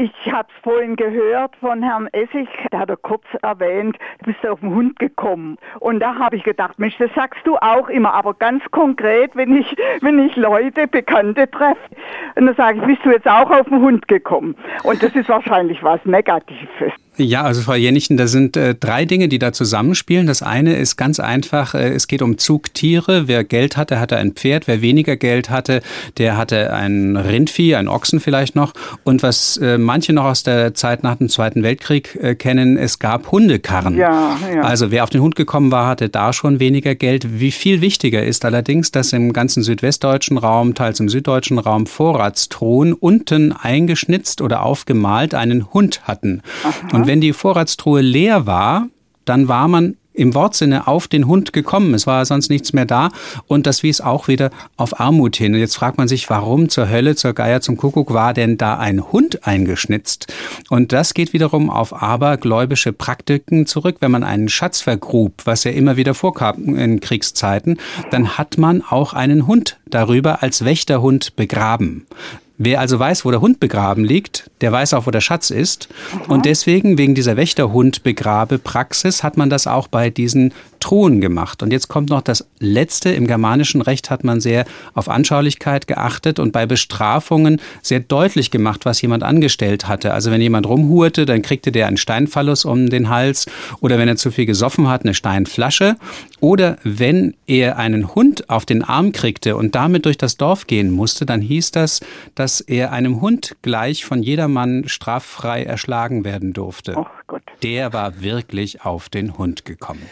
Ich habe es vorhin gehört von Herrn Essig, da hat er kurz erwähnt, du bist auf den Hund gekommen. Und da habe ich gedacht, Mensch, das sagst du auch immer, aber ganz konkret, wenn ich, wenn ich Leute, Bekannte treffe, und dann sage ich, bist du jetzt auch auf den Hund gekommen? Und das ist wahrscheinlich was Negatives. Ja, also Frau Jennichen, da sind äh, drei Dinge, die da zusammenspielen. Das eine ist ganz einfach, äh, es geht um Zugtiere. Wer Geld hatte, hatte ein Pferd. Wer weniger Geld hatte, der hatte ein Rindvieh, ein Ochsen vielleicht noch. Und was äh, manche noch aus der Zeit nach dem Zweiten Weltkrieg äh, kennen, es gab Hundekarren. Ja, ja. Also wer auf den Hund gekommen war, hatte da schon weniger Geld. Wie viel wichtiger ist allerdings, dass im ganzen südwestdeutschen Raum, teils im süddeutschen Raum Vorratstruhen unten eingeschnitzt oder aufgemalt einen Hund hatten. Aha. Und wenn die Vorratstruhe leer war, dann war man im Wortsinne auf den Hund gekommen. Es war sonst nichts mehr da und das wies auch wieder auf Armut hin. Und jetzt fragt man sich, warum zur Hölle, zur Geier, zum Kuckuck war denn da ein Hund eingeschnitzt? Und das geht wiederum auf abergläubische Praktiken zurück. Wenn man einen Schatz vergrub, was ja immer wieder vorkam in Kriegszeiten, dann hat man auch einen Hund darüber als Wächterhund begraben. Wer also weiß, wo der Hund begraben liegt, der weiß auch, wo der Schatz ist. Aha. Und deswegen, wegen dieser Wächterhund-Begrabe-Praxis, hat man das auch bei diesen Truhen gemacht. Und jetzt kommt noch das Letzte. Im germanischen Recht hat man sehr auf Anschaulichkeit geachtet und bei Bestrafungen sehr deutlich gemacht, was jemand angestellt hatte. Also wenn jemand rumhurte, dann kriegte der einen Steinfallus um den Hals. Oder wenn er zu viel gesoffen hat, eine Steinflasche. Oder wenn er einen Hund auf den Arm kriegte und damit durch das Dorf gehen musste, dann hieß das, dass er einem Hund gleich von jedermann straffrei erschlagen werden durfte. Oh Gott. Der war wirklich auf den Hund gekommen.